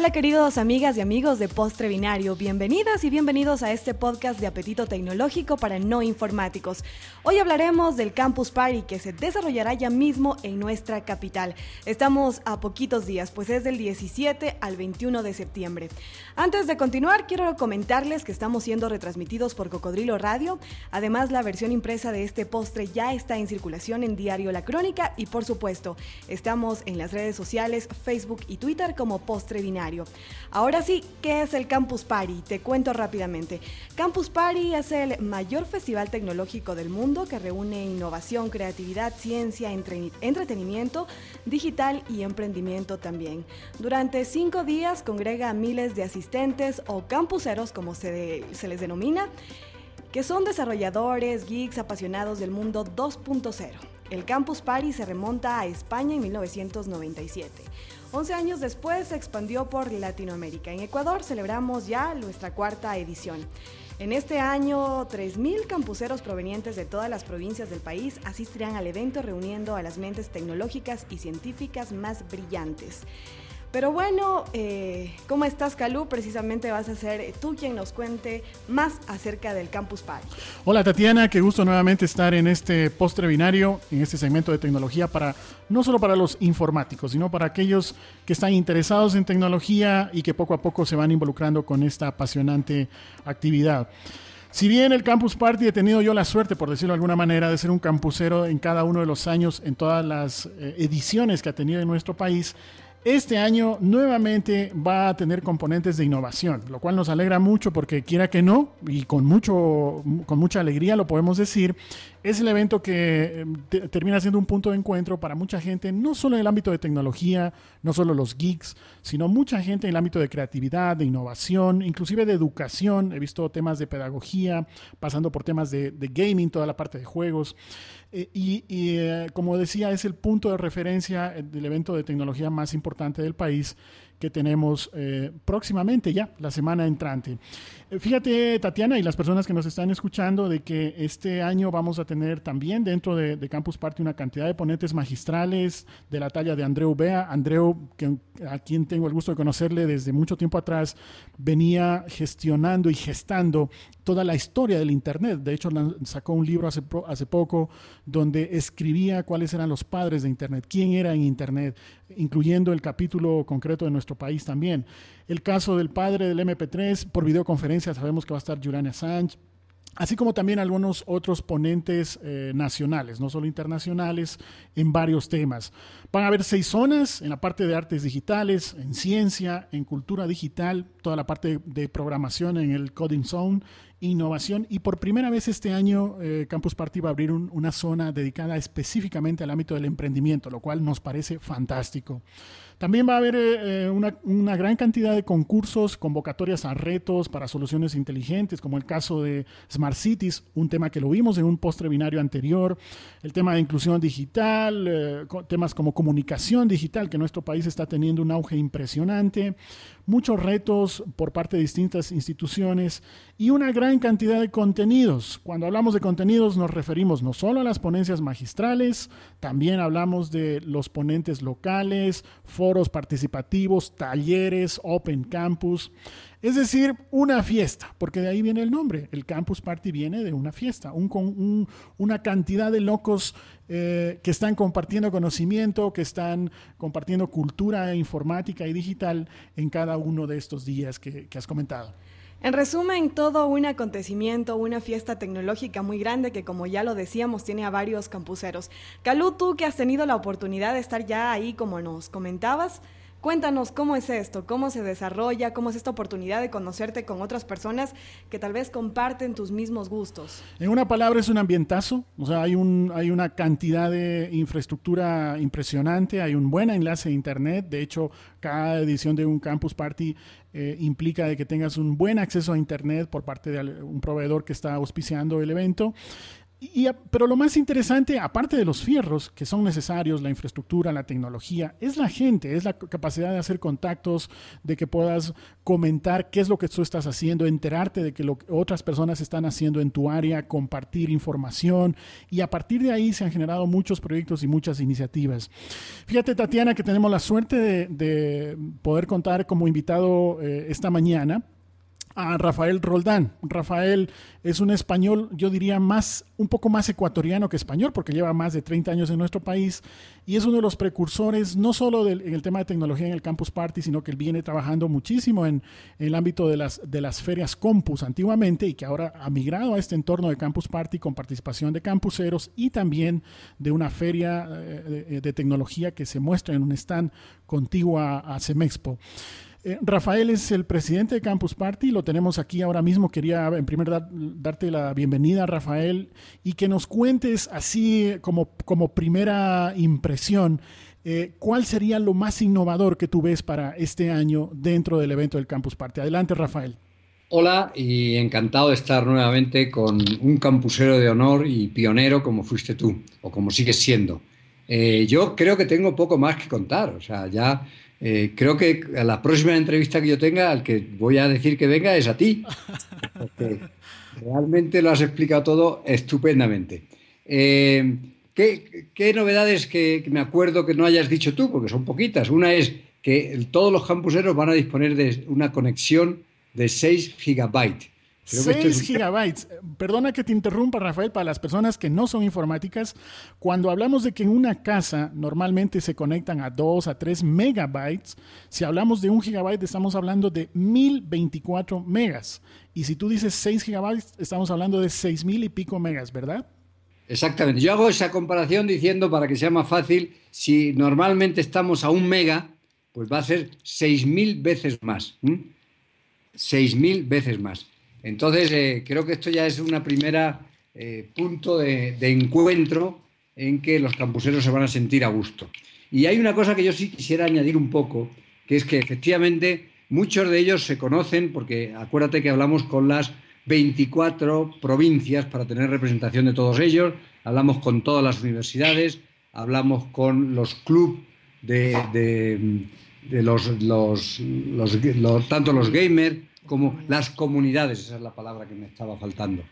Hola queridos amigas y amigos de Postre Binario, bienvenidas y bienvenidos a este podcast de apetito tecnológico para no informáticos. Hoy hablaremos del Campus Party que se desarrollará ya mismo en nuestra capital. Estamos a poquitos días, pues es del 17 al 21 de septiembre. Antes de continuar, quiero comentarles que estamos siendo retransmitidos por Cocodrilo Radio. Además, la versión impresa de este postre ya está en circulación en Diario La Crónica y por supuesto, estamos en las redes sociales Facebook y Twitter como Postre Binario. Ahora sí, ¿qué es el Campus Party? Te cuento rápidamente. Campus Party es el mayor festival tecnológico del mundo que reúne innovación, creatividad, ciencia, entretenimiento, digital y emprendimiento también. Durante cinco días congrega a miles de asistentes o campuseros, como se, se les denomina, que son desarrolladores, geeks, apasionados del mundo 2.0. El Campus Party se remonta a España en 1997. 11 años después se expandió por Latinoamérica. En Ecuador celebramos ya nuestra cuarta edición. En este año, 3.000 campuseros provenientes de todas las provincias del país asistirán al evento reuniendo a las mentes tecnológicas y científicas más brillantes. Pero bueno, eh, ¿cómo estás, Calú? Precisamente vas a ser tú quien nos cuente más acerca del Campus Party. Hola, Tatiana, qué gusto nuevamente estar en este postre binario, en este segmento de tecnología para no solo para los informáticos, sino para aquellos que están interesados en tecnología y que poco a poco se van involucrando con esta apasionante actividad. Si bien el Campus Party he tenido yo la suerte, por decirlo de alguna manera, de ser un campusero en cada uno de los años, en todas las eh, ediciones que ha tenido en nuestro país, este año nuevamente va a tener componentes de innovación, lo cual nos alegra mucho porque quiera que no, y con, mucho, con mucha alegría lo podemos decir, es el evento que eh, termina siendo un punto de encuentro para mucha gente, no solo en el ámbito de tecnología, no solo los geeks, sino mucha gente en el ámbito de creatividad, de innovación, inclusive de educación. He visto temas de pedagogía, pasando por temas de, gaming, toda la parte de juegos. Eh, y, eh, como decía, es el punto de referencia del evento de tecnología más importante del país que tenemos eh, próximamente ya, la semana entrante. Eh, fíjate, Tatiana, y las personas que nos están escuchando, de que este año vamos a tener también dentro de, Campus Party una cantidad de ponentes magistrales de la talla de Andreu Bea. Andreu, que, a quien tengo el gusto de conocerle desde mucho tiempo atrás, venía gestionando y gestando toda la historia del Internet. De hecho, sacó un libro hace, hace poco donde escribía cuáles eran los padres de Internet, quién era en Internet, incluyendo el capítulo concreto de nuestro país también. El caso del padre del MP3 por videoconferencia, sabemos que va a estar Julian Assange, así como también algunos otros ponentes eh, nacionales, no solo internacionales, en varios temas. Van a haber seis zonas en la parte de artes digitales, en ciencia, en cultura digital, toda la parte de programación en el Coding Zone, innovación y por primera vez este año eh, Campus Party va a abrir una zona dedicada específicamente al ámbito del emprendimiento, lo cual nos parece fantástico. También va a haber eh, eh, una, gran cantidad de concursos, convocatorias a retos para soluciones inteligentes, como el caso de Smart Cities, un tema que lo vimos en un postre binario anterior, el tema de inclusión digital, eh, temas como comunicación digital, que nuestro país está teniendo un auge impresionante, muchos retos por parte de distintas instituciones y una gran cantidad de contenidos. Cuando hablamos de contenidos nos referimos no solo a las ponencias magistrales, también hablamos de los ponentes locales, foros participativos, talleres, Open Campus. Es decir, una fiesta, porque de ahí viene el nombre. El Campus Party viene de una fiesta, un, una cantidad de locos eh, que están compartiendo conocimiento, que están compartiendo cultura informática y digital en cada uno de estos días que has comentado. En resumen, todo un acontecimiento, una fiesta tecnológica muy grande que como ya lo decíamos tiene a varios campuseros. Calú, tú que has tenido la oportunidad de estar ya ahí como nos comentabas, Cuéntanos cómo es esto, cómo se desarrolla, cómo es esta oportunidad de conocerte con otras personas que tal vez comparten tus mismos gustos. En una palabra es un ambientazo, o sea, hay, un, hay una cantidad de infraestructura impresionante, hay un buen enlace a internet, de hecho, cada edición de un campus party eh, implica de que tengas un buen acceso a internet por parte de un proveedor que está auspiciando el evento pero lo más interesante, aparte de los fierros que son necesarios, la infraestructura, la tecnología, es la gente, es la capacidad de hacer contactos, de que puedas comentar qué es lo que tú estás haciendo, enterarte de que lo que otras personas están haciendo en tu área, compartir información y a partir de ahí se han generado muchos proyectos y muchas iniciativas. Fíjate, Tatiana, que tenemos la suerte de, poder contar como invitado eh, esta mañana a Rafael Roldán. Rafael es un español, yo diría más, un poco más ecuatoriano que español, porque lleva más de 30 años en nuestro país y es uno de los precursores, no solo en el tema de tecnología en el Campus Party, sino que él viene trabajando muchísimo en, el ámbito de las, ferias Compus antiguamente y que ahora ha migrado a este entorno de Campus Party con participación de campuseros y también de una feria eh, de, tecnología que se muestra en un stand contiguo a Semexpo. Eh, Rafael es el presidente de Campus Party, lo tenemos aquí ahora mismo. Quería en primer lugar darte la bienvenida, Rafael, y que nos cuentes así como, como primera impresión, eh, ¿cuál sería lo más innovador que tú ves para este año dentro del evento del Campus Party? Adelante, Rafael. Hola y encantado de estar nuevamente con un campusero de honor y pionero como fuiste tú, o como sigues siendo. Eh, yo creo que tengo poco más que contar, o sea, ya eh, creo que a la próxima entrevista que yo tenga, al que voy a decir que venga es a ti. Porque realmente lo has explicado todo estupendamente. Eh, ¿qué, novedades que, me acuerdo que no hayas dicho tú? Porque son poquitas. Una es que todos los campuseros van a disponer de una conexión de 6 gigabytes. 6 gigabytes. Perdona que te interrumpa, Rafael, para las personas que no son informáticas. Cuando hablamos de que en una casa normalmente se conectan a 2 a 3 megabytes, si hablamos de un gigabyte estamos hablando de 1024 megas. Y si tú dices 6 gigabytes, estamos hablando de 6000 y pico megas, ¿verdad? Exactamente. Yo hago esa comparación diciendo, para que sea más fácil, si normalmente estamos a un mega, pues va a ser 6000 veces más. 6000 veces más. Entonces, eh, creo que esto ya es una primera eh, punto de, encuentro en que los campuseros se van a sentir a gusto. Y hay una cosa que yo sí quisiera añadir un poco, que es que efectivamente muchos de ellos se conocen, porque acuérdate que hablamos con las 24 provincias para tener representación de todos ellos, hablamos con todas las universidades, hablamos con los clubes de, los, tanto los gamers como las comunidades, esa es la palabra que me estaba faltando.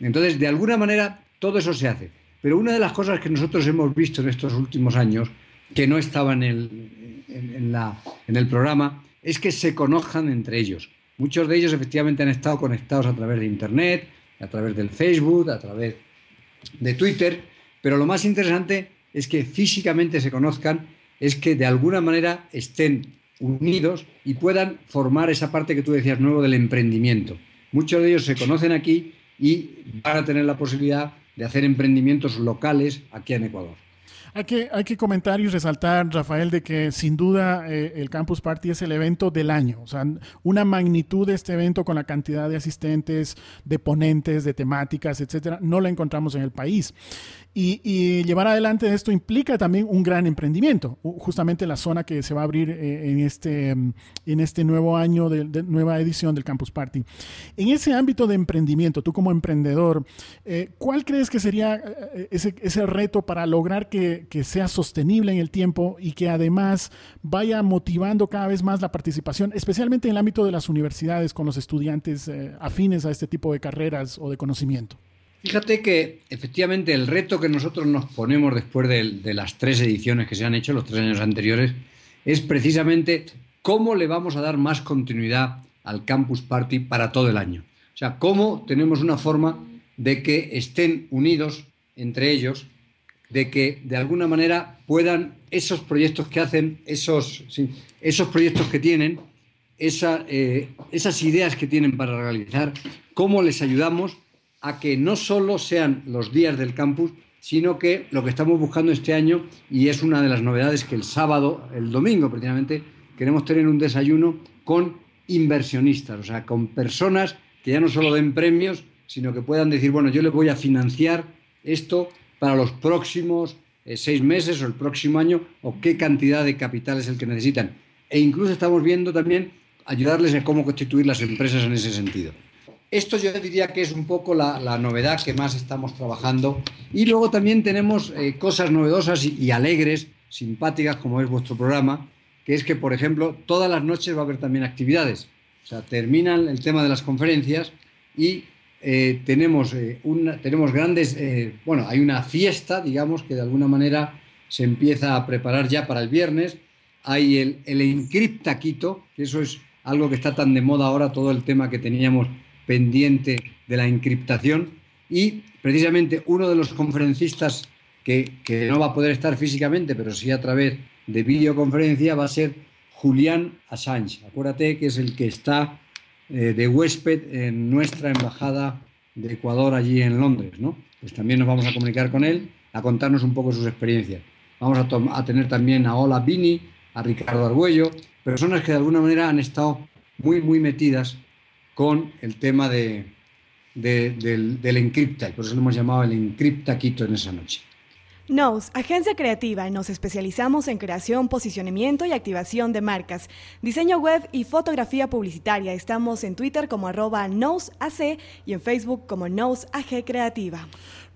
Entonces, de alguna manera, todo eso se hace. Pero una de las cosas que nosotros hemos visto en estos últimos años, que no estaba en el, en el programa, es que se conozcan entre ellos. Muchos de ellos efectivamente han estado conectados a través de Internet, a través del Facebook, a través de Twitter, pero lo más interesante es que físicamente se conozcan, es que de alguna manera estén unidos y puedan formar esa parte que tú decías nuevo del emprendimiento. Muchos de ellos se conocen aquí y van a tener la posibilidad de hacer emprendimientos locales aquí en Ecuador. Hay que, hay que comentar y resaltar, Rafael, de que sin duda eh, el Campus Party es el evento del año. O sea, una magnitud de este evento con la cantidad de asistentes, de ponentes, de temáticas, etcétera, no la encontramos en el país. Y, llevar adelante esto implica también un gran emprendimiento, justamente la zona que se va a abrir eh, en, este, en este nuevo año de, nueva edición del Campus Party. En ese ámbito de emprendimiento, tú como emprendedor, eh, ¿cuál crees que sería ese, ese reto para lograr que, que, sea sostenible en el tiempo y que además vaya motivando cada vez más la participación, especialmente en el ámbito de las universidades con los estudiantes afines a este tipo de carreras o de conocimiento? Fíjate que efectivamente el reto que nosotros nos ponemos después de, las tres ediciones que se han hecho, los tres años anteriores, es precisamente cómo le vamos a dar más continuidad al Campus Party para todo el año. O sea, cómo tenemos una forma de que estén unidos entre ellos, de que de alguna manera puedan esos proyectos que hacen, esos, esos proyectos que tienen, eh, esas ideas que tienen para realizar, cómo les ayudamos a que no solo sean los días del campus, sino que lo que estamos buscando este año, y es una de las novedades, que el sábado, el domingo precisamente, queremos tener un desayuno con inversionistas, o sea, con personas que ya no solo den premios, sino que puedan decir, bueno, yo les voy a financiar esto para los próximos eh, seis meses o el próximo año, o qué cantidad de capital es el que necesitan. E incluso estamos viendo también ayudarles a cómo constituir las empresas en ese sentido. esto yo diría que es un poco la, novedad que más estamos trabajando. Y luego también tenemos eh, cosas novedosas y, alegres, simpáticas, como es vuestro programa, que es que, por ejemplo, todas las noches va a haber también actividades. O sea, terminan el tema de las conferencias y eh, tenemos, eh, tenemos grandes, bueno, hay una fiesta, digamos, que de alguna manera se empieza a preparar ya para el viernes. Hay el, el Encripta Quito, que eso es algo que está tan de moda ahora, todo el tema que teníamos pendiente de la encriptación. Y precisamente uno de los conferencistas que, no va a poder estar físicamente, pero sí a través de videoconferencia, va a ser Julián Assange. Acuérdate que es el que está eh, de huésped en nuestra embajada de Ecuador allí en Londres, ¿no? Pues también nos vamos a comunicar con él, a contarnos un poco sus experiencias. Vamos a, tener también a Ola Bini, a Ricardo Argüello, personas que de alguna manera han estado muy, muy metidas con el tema de, del, del encripta, y por eso lo hemos llamado el encripta Quito en esa noche. Nos, agencia creativa, nos especializamos en creación, posicionamiento y activación de marcas, diseño web y fotografía publicitaria. Estamos en Twitter como arroba NosAC y en Facebook como NosAG Creativa.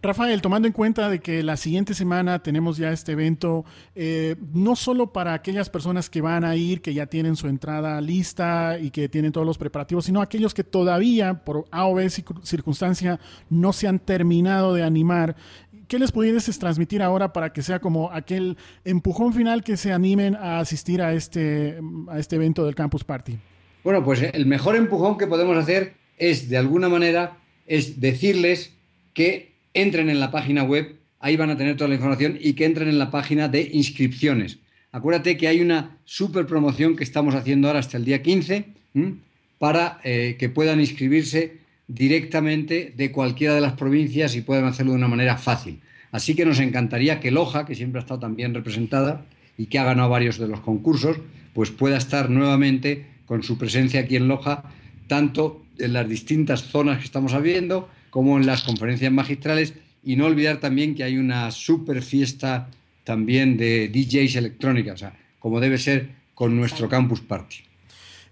Rafael, tomando en cuenta de que la siguiente semana tenemos ya este evento, eh, no solo para aquellas personas que van a ir, que ya tienen su entrada lista y que tienen todos los preparativos, sino aquellos que todavía, por A o B circunstancia, no se han terminado de animar. ¿Qué les pudieses transmitir ahora para que sea como aquel empujón final que se animen a asistir a este, a este evento del Campus Party? Bueno, pues el mejor empujón que podemos hacer es, de alguna manera, es decirles que entren en la página web, ahí van a tener toda la información y que entren en la página de inscripciones. Acuérdate que hay una super promoción que estamos haciendo ahora hasta el día 15 para eh, que puedan inscribirse directamente de cualquiera de las provincias y puedan hacerlo de una manera fácil. Así que nos encantaría que Loja, que siempre ha estado tan bien representada y que ha ganado varios de los concursos, pues pueda estar nuevamente con su presencia aquí en Loja, tanto en las distintas zonas que estamos viendo como en las conferencias magistrales y no olvidar también que hay una super fiesta también de DJs electrónicas, o sea, como debe ser con nuestro Campus Party.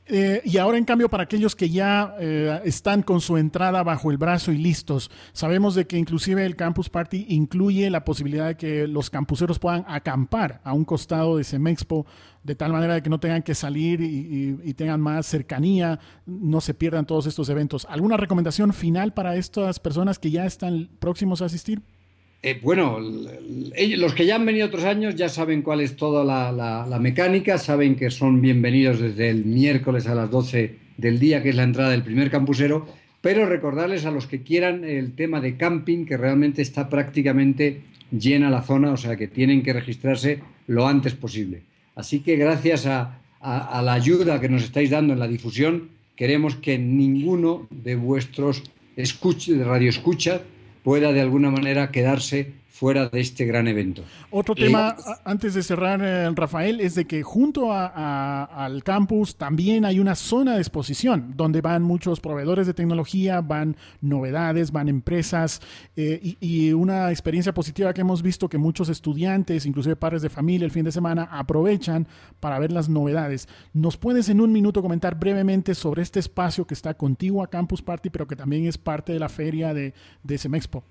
Eh, y ahora, en cambio, para aquellos que ya eh, están con su entrada bajo el brazo y listos, sabemos de que inclusive el Campus Party incluye la posibilidad de que los campuseros puedan acampar a un costado de Semexpo, de tal manera de que no tengan que salir y, tengan más cercanía, no se pierdan todos estos eventos. ¿Alguna recomendación final para estas personas que ya están próximos a asistir? Eh, bueno, los que ya han venido otros años ya saben cuál es toda la, mecánica, saben que son bienvenidos desde el miércoles a las 12 del día, que es la entrada del primer campusero, pero recordarles a los que quieran el tema de camping, que realmente está prácticamente llena la zona, o sea que tienen que registrarse lo antes posible. Así que gracias a, la ayuda que nos estáis dando en la difusión, queremos que ninguno de vuestros de radio escucha pueda de alguna manera quedarse fuera de este gran evento. Otro tema, antes de cerrar, eh, Rafael, es de que junto al campus también hay una zona de exposición donde van muchos proveedores de tecnología, van novedades, van empresas eh, y, una experiencia positiva que hemos visto que muchos estudiantes, inclusive padres de familia el fin de semana, aprovechan para ver las novedades. ¿Nos puedes en un minuto comentar brevemente sobre este espacio que está contigo a Campus Party, pero que también es parte de la feria de, de Semexpo?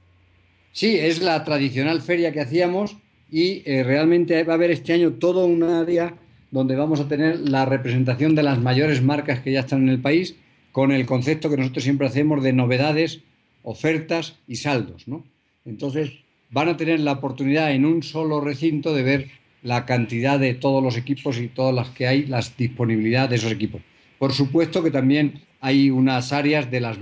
Sí, es la tradicional feria que hacíamos y eh, realmente va a haber este año todo un área donde vamos a tener la representación de las mayores marcas que ya están en el país con el concepto que nosotros siempre hacemos de novedades, ofertas y saldos. ¿no? Entonces, van a tener la oportunidad en un solo recinto de ver la cantidad de todos los equipos y todas las que hay, la disponibilidad de esos equipos. Por supuesto que también hay unas áreas de, las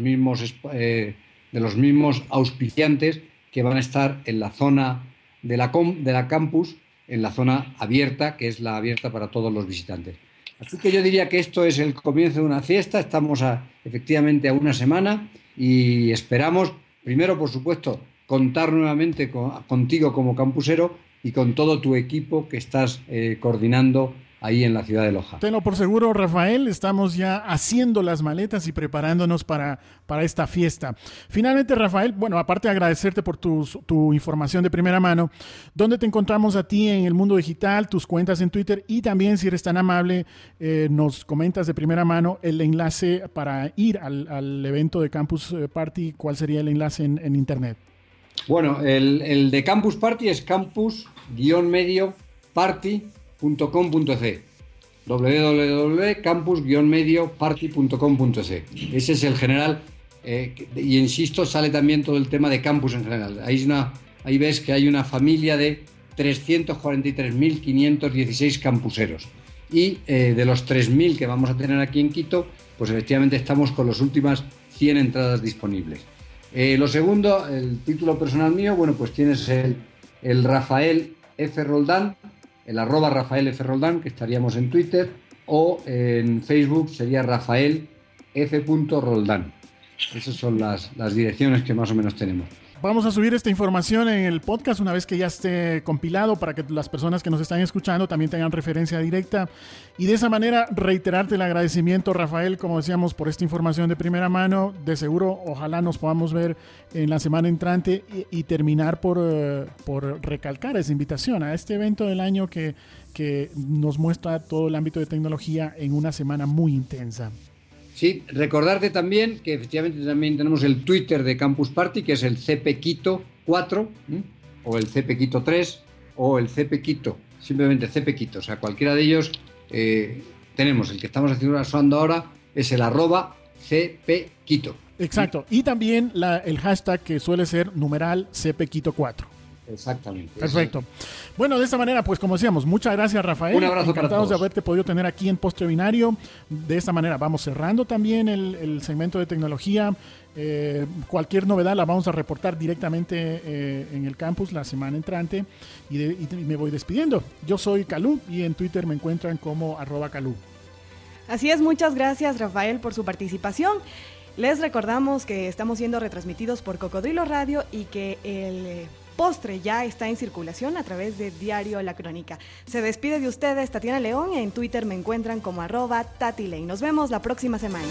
eh, de los mismos auspiciantes que van a estar en la zona de la, de la campus, en la zona abierta, que es la abierta para todos los visitantes. Así que yo diría que esto es el comienzo de una fiesta, estamos a, efectivamente a una semana y esperamos, primero por supuesto, contar nuevamente contigo como campusero y con todo tu equipo que estás eh, coordinando ahí en la ciudad de Loja. Tenlo por seguro, Rafael, estamos ya haciendo las maletas y preparándonos para, para esta fiesta. Finalmente, Rafael, bueno, aparte de agradecerte por tu, tu información de primera mano, ¿dónde te encontramos a ti en el mundo digital, tus cuentas en Twitter y también, si eres tan amable, eh, nos comentas de primera mano el enlace para ir al, evento de Campus eh, Party? ¿Cuál sería el enlace en, en Internet? Bueno, el, el, de Campus Party es campus-medio party .com.c www.campus-medioparty.com.c Ese es el general. Eh, y insisto, sale también todo el tema de campus en general. Ahí, una, ahí ves que hay una familia de 343.516 campuseros. Y eh, de los 3.000 que vamos a tener aquí en Quito, pues efectivamente estamos con las últimas 100 entradas disponibles. Eh, lo segundo, el título personal mío, bueno, pues tienes el, el Rafael F. Roldán, el arroba Rafael F. Roldán, que estaríamos en Twitter, o en Facebook sería Rafael F. Roldán. Esas son las, las direcciones que más o menos tenemos. Vamos a subir esta información en el podcast una vez que ya esté compilado para que las personas que nos están escuchando también tengan referencia directa. Y de esa manera reiterarte el agradecimiento, Rafael, como decíamos, por esta información de primera mano. De seguro, ojalá nos podamos ver en la semana entrante y, terminar por, eh, por recalcar esa invitación a este evento del año que, que nos muestra todo el ámbito de tecnología en una semana muy intensa. Sí, recordarte también que efectivamente también tenemos el Twitter de Campus Party, que es el CPQuito 4, o el CPQuito 3, o el CPQuito, simplemente CPQuito. O sea, cualquiera de ellos eh, tenemos. El que estamos haciendo ahora es el arroba CPQuito. Exacto. Y también el hashtag que suele ser numeral CPQuito4. Exactamente. Perfecto. Bueno, de esta manera, pues como decíamos, muchas gracias Rafael. Un abrazo Encantados de haberte podido tener aquí en Postre Binario. De esta manera vamos cerrando también el, segmento de tecnología. Eh, cualquier novedad la vamos a reportar directamente eh, en el campus la semana entrante y, me voy despidiendo. Yo soy Calú y en Twitter me encuentran como arroba Calú. Así es, muchas gracias Rafael por su participación. Les recordamos que estamos siendo retransmitidos por Cocodrilo Radio y que el eh, postre ya está en circulación a través de Diario La Crónica. Se despide de ustedes Tatiana León. En Twitter me encuentran como arroba Tatiley. Nos vemos la próxima semana.